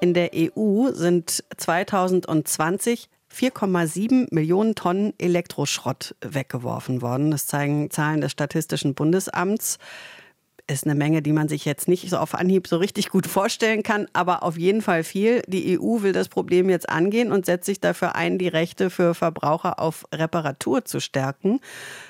In der EU sind 2020 4,7 Millionen Tonnen Elektroschrott weggeworfen worden. Das zeigen Zahlen des Statistischen Bundesamts ist eine Menge, die man sich jetzt nicht so auf Anhieb so richtig gut vorstellen kann, aber auf jeden Fall viel. Die EU will das Problem jetzt angehen und setzt sich dafür ein, die Rechte für Verbraucher auf Reparatur zu stärken.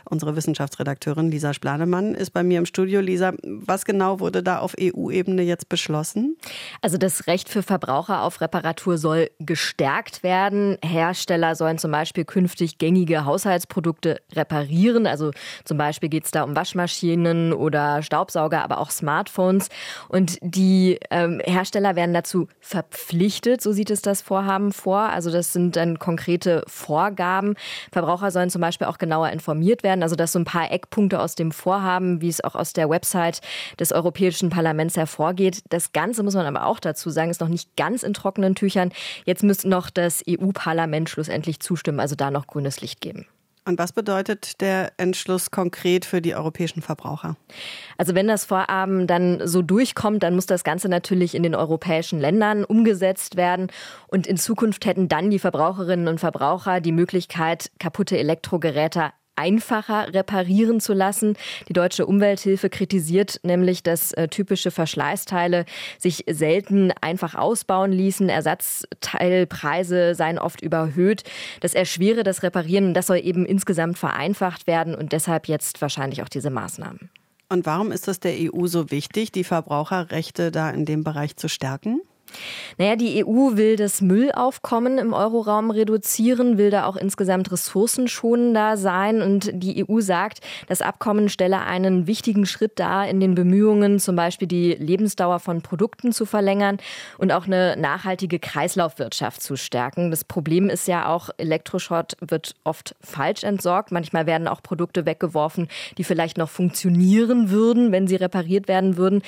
Unsere Wissenschaftsredakteurin Lisa Splanemann ist bei mir im Studio. Lisa, was genau wurde da auf EU-Ebene jetzt beschlossen? Also das Recht für Verbraucher auf Reparatur soll gestärkt werden. Hersteller sollen zum Beispiel künftig gängige Haushaltsprodukte reparieren. Also zum Beispiel geht es da um Waschmaschinen oder Staubsauger Staubsauger, aber auch Smartphones. Und die ähm, Hersteller werden dazu verpflichtet, so sieht es das Vorhaben vor. Also das sind dann konkrete Vorgaben. Verbraucher sollen zum Beispiel auch genauer informiert werden. Also das so ein paar Eckpunkte aus dem Vorhaben, wie es auch aus der Website des Europäischen Parlaments hervorgeht. Das Ganze muss man aber auch dazu sagen, ist noch nicht ganz in trockenen Tüchern. Jetzt müsste noch das EU-Parlament schlussendlich zustimmen, also da noch grünes Licht geben. Und was bedeutet der Entschluss konkret für die europäischen Verbraucher? Also wenn das Vorhaben dann so durchkommt, dann muss das Ganze natürlich in den europäischen Ländern umgesetzt werden. Und in Zukunft hätten dann die Verbraucherinnen und Verbraucher die Möglichkeit, kaputte Elektrogeräte einfacher reparieren zu lassen. Die deutsche Umwelthilfe kritisiert nämlich, dass äh, typische Verschleißteile sich selten einfach ausbauen ließen. Ersatzteilpreise seien oft überhöht. Das erschwere das Reparieren. Das soll eben insgesamt vereinfacht werden und deshalb jetzt wahrscheinlich auch diese Maßnahmen. Und warum ist es der EU so wichtig, die Verbraucherrechte da in dem Bereich zu stärken? Naja, die EU will das Müllaufkommen im Euroraum reduzieren, will da auch insgesamt ressourcenschonender sein. Und die EU sagt, das Abkommen stelle einen wichtigen Schritt dar in den Bemühungen, zum Beispiel die Lebensdauer von Produkten zu verlängern und auch eine nachhaltige Kreislaufwirtschaft zu stärken. Das Problem ist ja auch, Elektroschrott wird oft falsch entsorgt. Manchmal werden auch Produkte weggeworfen, die vielleicht noch funktionieren würden, wenn sie repariert werden würden.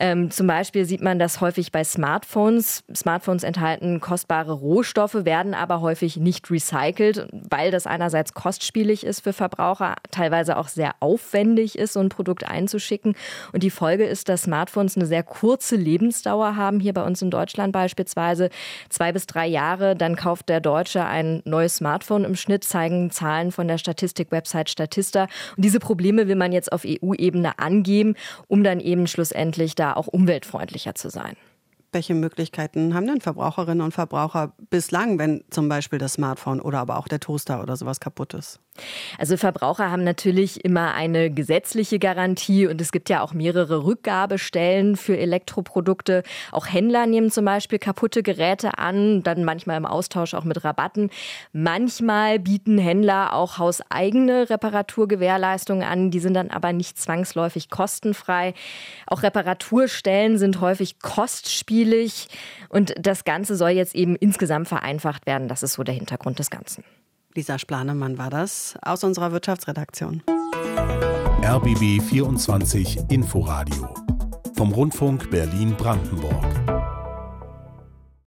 Ähm, zum Beispiel sieht man das häufig bei Smartphones. Smartphones enthalten kostbare Rohstoffe, werden aber häufig nicht recycelt, weil das einerseits kostspielig ist für Verbraucher, teilweise auch sehr aufwendig ist, so ein Produkt einzuschicken. Und die Folge ist, dass Smartphones eine sehr kurze Lebensdauer haben, hier bei uns in Deutschland beispielsweise zwei bis drei Jahre. Dann kauft der Deutsche ein neues Smartphone im Schnitt, zeigen Zahlen von der Statistik-Website Statista. Und diese Probleme will man jetzt auf EU-Ebene angehen, um dann eben schlussendlich auch umweltfreundlicher zu sein. Welche Möglichkeiten haben denn Verbraucherinnen und Verbraucher bislang, wenn zum Beispiel das Smartphone oder aber auch der Toaster oder sowas kaputt ist? Also Verbraucher haben natürlich immer eine gesetzliche Garantie und es gibt ja auch mehrere Rückgabestellen für Elektroprodukte. Auch Händler nehmen zum Beispiel kaputte Geräte an, dann manchmal im Austausch auch mit Rabatten. Manchmal bieten Händler auch hauseigene Reparaturgewährleistungen an, die sind dann aber nicht zwangsläufig kostenfrei. Auch Reparaturstellen sind häufig kostspielig und das Ganze soll jetzt eben insgesamt vereinfacht werden. Das ist so der Hintergrund des Ganzen. Lisa Splanemann war das aus unserer Wirtschaftsredaktion. RBB 24 Inforadio vom Rundfunk Berlin-Brandenburg.